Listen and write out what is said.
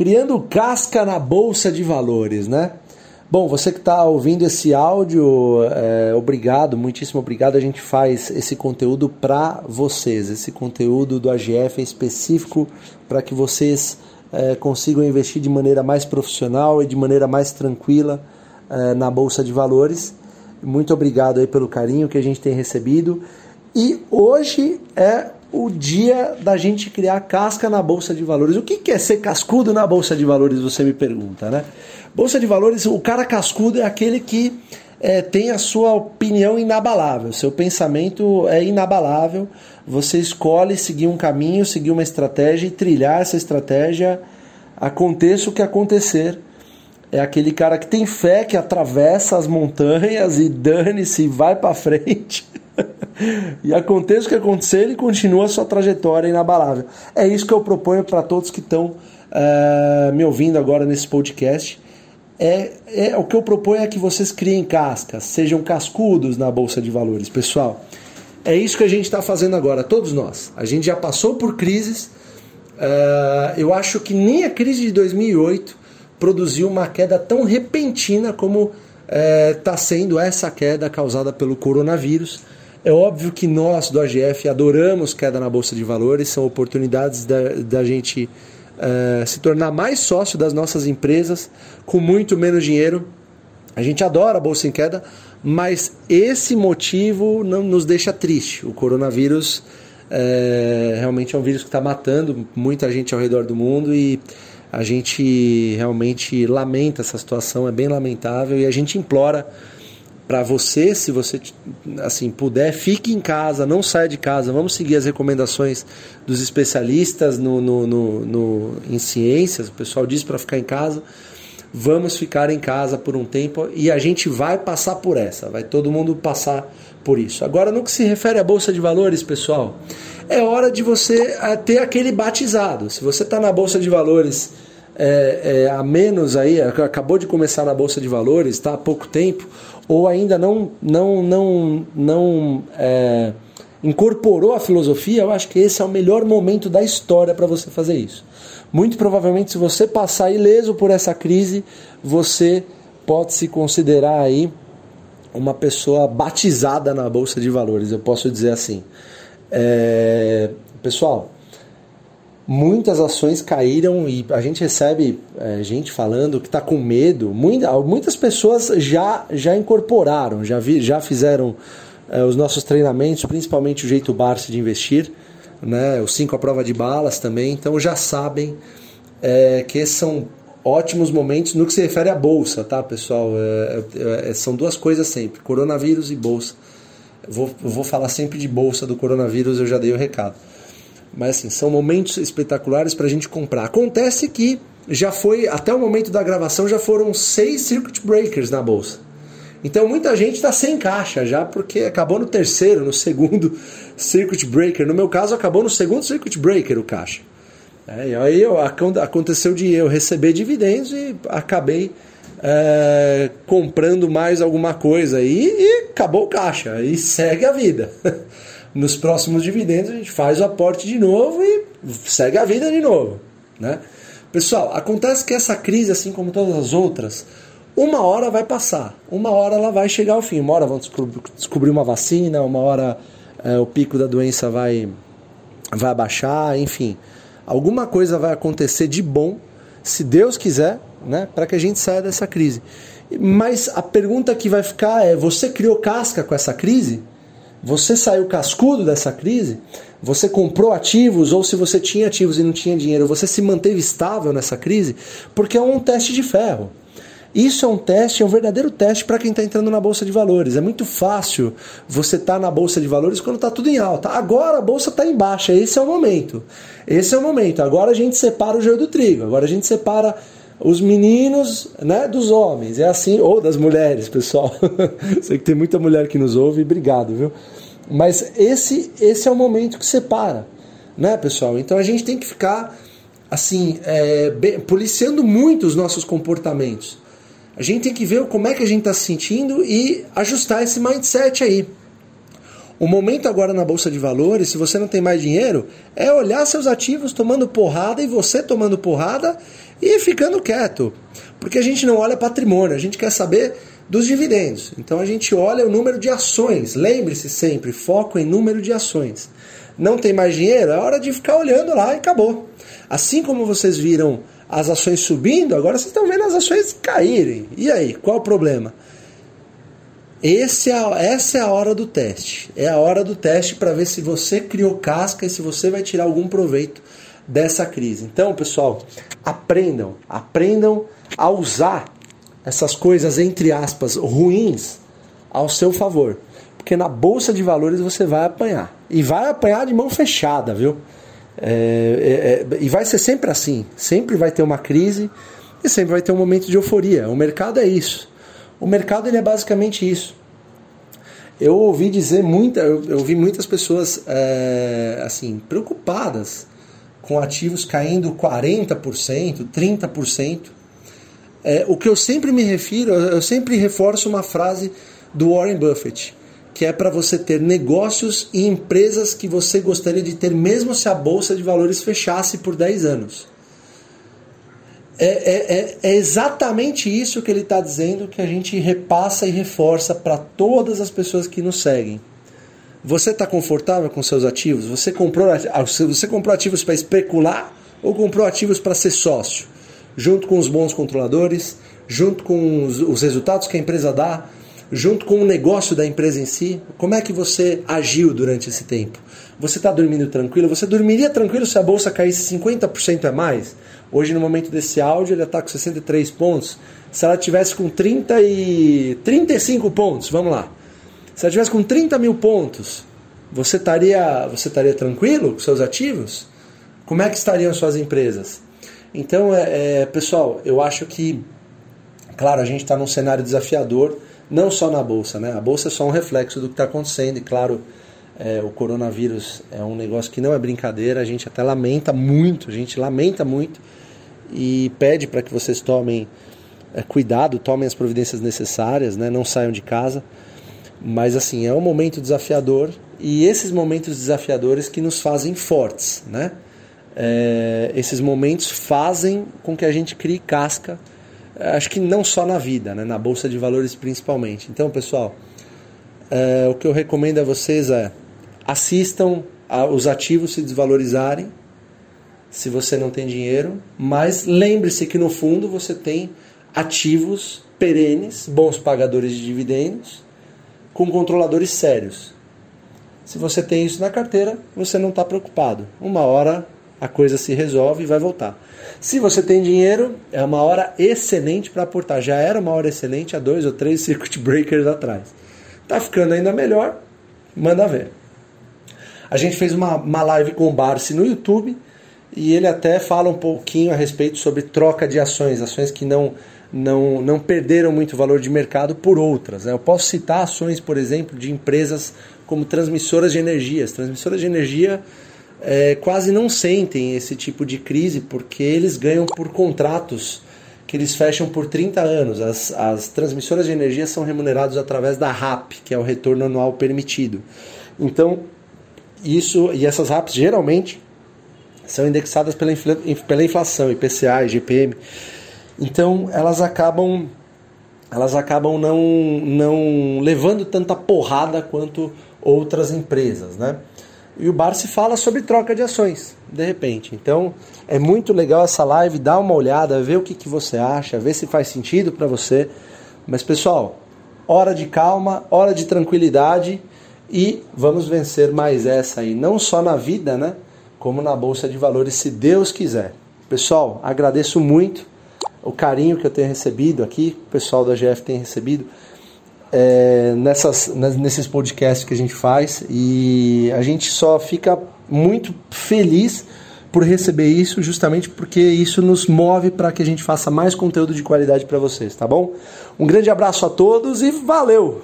criando casca na bolsa de valores, né? Bom, você que está ouvindo esse áudio, é, obrigado, muitíssimo obrigado. A gente faz esse conteúdo para vocês. Esse conteúdo do AGF é específico para que vocês é, consigam investir de maneira mais profissional e de maneira mais tranquila é, na bolsa de valores. Muito obrigado aí pelo carinho que a gente tem recebido. E hoje é o dia da gente criar casca na bolsa de valores. O que é ser cascudo na bolsa de valores? Você me pergunta, né? Bolsa de valores, o cara cascudo é aquele que é, tem a sua opinião inabalável, seu pensamento é inabalável. Você escolhe seguir um caminho, seguir uma estratégia e trilhar essa estratégia, aconteça o que acontecer. É aquele cara que tem fé, que atravessa as montanhas e dane-se, vai para frente. e aconteça o que acontecer, ele continua a sua trajetória inabalável. É isso que eu proponho para todos que estão uh, me ouvindo agora nesse podcast. É, é, o que eu proponho é que vocês criem cascas, sejam cascudos na bolsa de valores, pessoal. É isso que a gente está fazendo agora, todos nós. A gente já passou por crises. Uh, eu acho que nem a crise de 2008 produziu uma queda tão repentina como está sendo essa queda causada pelo coronavírus. É óbvio que nós do AGF adoramos queda na Bolsa de Valores, são oportunidades da, da gente uh, se tornar mais sócio das nossas empresas com muito menos dinheiro. A gente adora a Bolsa em queda, mas esse motivo não nos deixa triste. O coronavírus é, realmente é um vírus que está matando muita gente ao redor do mundo e a gente realmente lamenta essa situação, é bem lamentável e a gente implora para você, se você assim puder, fique em casa, não saia de casa. Vamos seguir as recomendações dos especialistas no, no, no, no em ciências. O pessoal diz para ficar em casa. Vamos ficar em casa por um tempo e a gente vai passar por essa. Vai todo mundo passar por isso. Agora, no que se refere à bolsa de valores, pessoal, é hora de você eh, ter aquele batizado. Se você está na bolsa de valores é, é, a menos aí, acabou de começar na bolsa de valores, está há pouco tempo ou ainda não, não, não, não é, incorporou a filosofia, eu acho que esse é o melhor momento da história para você fazer isso. Muito provavelmente, se você passar ileso por essa crise, você pode se considerar aí uma pessoa batizada na bolsa de valores, eu posso dizer assim. É, pessoal, muitas ações caíram e a gente recebe é, gente falando que está com medo. Muita, muitas pessoas já, já incorporaram, já, vi, já fizeram é, os nossos treinamentos, principalmente o jeito Barça de investir, né, os 5 à prova de balas também, então já sabem é, que são ótimos momentos no que se refere à bolsa, tá, pessoal? É, é, é, são duas coisas sempre: coronavírus e bolsa. Vou, vou falar sempre de bolsa do coronavírus, eu já dei o recado. Mas assim, são momentos espetaculares para a gente comprar. Acontece que já foi, até o momento da gravação, já foram seis circuit breakers na bolsa. Então muita gente está sem caixa já, porque acabou no terceiro, no segundo circuit breaker. No meu caso, acabou no segundo circuit breaker o caixa. É, e aí eu, aconteceu de eu receber dividendos e acabei é, comprando mais alguma coisa e, e acabou o caixa. E segue a vida. nos próximos dividendos a gente faz o aporte de novo e segue a vida de novo. Né? Pessoal, acontece que essa crise, assim como todas as outras, uma hora vai passar, uma hora ela vai chegar ao fim, uma hora vão descobrir uma vacina, uma hora é, o pico da doença vai, vai abaixar, enfim. Alguma coisa vai acontecer de bom, se Deus quiser, né, para que a gente saia dessa crise. Mas a pergunta que vai ficar é: você criou casca com essa crise? Você saiu cascudo dessa crise? Você comprou ativos ou se você tinha ativos e não tinha dinheiro, você se manteve estável nessa crise? Porque é um teste de ferro. Isso é um teste, é um verdadeiro teste para quem está entrando na bolsa de valores. É muito fácil você estar tá na bolsa de valores quando está tudo em alta. Agora a bolsa está em baixa. Esse é o momento. Esse é o momento. Agora a gente separa o joio do trigo. Agora a gente separa os meninos né, dos homens, é assim, ou das mulheres, pessoal. Sei que tem muita mulher que nos ouve, obrigado, viu? Mas esse, esse é o momento que separa, né, pessoal? Então a gente tem que ficar, assim, é, bem, policiando muito os nossos comportamentos. A gente tem que ver como é que a gente está se sentindo e ajustar esse mindset aí. O momento agora na bolsa de valores, se você não tem mais dinheiro, é olhar seus ativos tomando porrada e você tomando porrada e ficando quieto. Porque a gente não olha patrimônio, a gente quer saber dos dividendos. Então a gente olha o número de ações. Lembre-se sempre, foco em número de ações. Não tem mais dinheiro, é hora de ficar olhando lá e acabou. Assim como vocês viram as ações subindo, agora vocês estão vendo as ações caírem. E aí, qual o problema? Esse é, essa é a hora do teste. É a hora do teste para ver se você criou casca e se você vai tirar algum proveito dessa crise. Então, pessoal, aprendam, aprendam a usar essas coisas entre aspas ruins ao seu favor, porque na bolsa de valores você vai apanhar e vai apanhar de mão fechada, viu? É, é, é, e vai ser sempre assim, sempre vai ter uma crise e sempre vai ter um momento de euforia. O mercado é isso. O mercado ele é basicamente isso. Eu ouvi dizer muita, eu, eu ouvi muitas pessoas é, assim preocupadas com ativos caindo 40%, 30%. É, o que eu sempre me refiro, eu sempre reforço uma frase do Warren Buffett, que é para você ter negócios e empresas que você gostaria de ter mesmo se a bolsa de valores fechasse por 10 anos. É, é, é, é exatamente isso que ele está dizendo que a gente repassa e reforça para todas as pessoas que nos seguem. Você está confortável com seus ativos? Você comprou, você comprou ativos para especular ou comprou ativos para ser sócio? Junto com os bons controladores, junto com os, os resultados que a empresa dá, junto com o negócio da empresa em si? Como é que você agiu durante esse tempo? Você está dormindo tranquilo? Você dormiria tranquilo se a bolsa caísse 50% a mais? Hoje, no momento desse áudio, ele está com 63 pontos. Se ela tivesse com 30 e 35 pontos, vamos lá. Se ela tivesse com 30 mil pontos, você estaria, você tranquilo com seus ativos? Como é que estariam suas empresas? Então, é, é pessoal, eu acho que, claro, a gente está num cenário desafiador, não só na bolsa, né? A bolsa é só um reflexo do que está acontecendo e, claro, é, o coronavírus é um negócio que não é brincadeira, a gente até lamenta muito, a gente lamenta muito e pede para que vocês tomem é, cuidado, tomem as providências necessárias, né? não saiam de casa. Mas assim, é um momento desafiador e esses momentos desafiadores que nos fazem fortes, né? É, esses momentos fazem com que a gente crie casca, acho que não só na vida, né? na bolsa de valores principalmente. Então, pessoal, é, o que eu recomendo a vocês é assistam a, os ativos se desvalorizarem, se você não tem dinheiro, mas lembre-se que no fundo você tem ativos perenes, bons pagadores de dividendos, com controladores sérios. Se você tem isso na carteira, você não está preocupado. Uma hora a coisa se resolve e vai voltar. Se você tem dinheiro, é uma hora excelente para aportar. Já era uma hora excelente há dois ou três circuit breakers atrás. Tá ficando ainda melhor, manda ver. A gente fez uma, uma live com o Barsi no YouTube e ele até fala um pouquinho a respeito sobre troca de ações, ações que não, não, não perderam muito valor de mercado por outras. Né? Eu posso citar ações, por exemplo, de empresas como transmissoras de energia. As transmissoras de energia é, quase não sentem esse tipo de crise porque eles ganham por contratos que eles fecham por 30 anos. As, as transmissoras de energia são remuneradas através da RAP, que é o retorno anual permitido. Então, isso e essas RAPs geralmente são indexadas pela, infla, pela inflação, IPCA, IGPM. Então elas acabam elas acabam não, não levando tanta porrada quanto outras empresas, né? E o Bar se fala sobre troca de ações, de repente. Então é muito legal essa live, dá uma olhada, vê o que, que você acha, vê se faz sentido para você. Mas pessoal, hora de calma, hora de tranquilidade e vamos vencer mais essa aí, não só na vida, né? como na Bolsa de Valores, se Deus quiser. Pessoal, agradeço muito o carinho que eu tenho recebido aqui, o pessoal da GF tem recebido é, nessas, nesses podcasts que a gente faz e a gente só fica muito feliz por receber isso, justamente porque isso nos move para que a gente faça mais conteúdo de qualidade para vocês, tá bom? Um grande abraço a todos e valeu!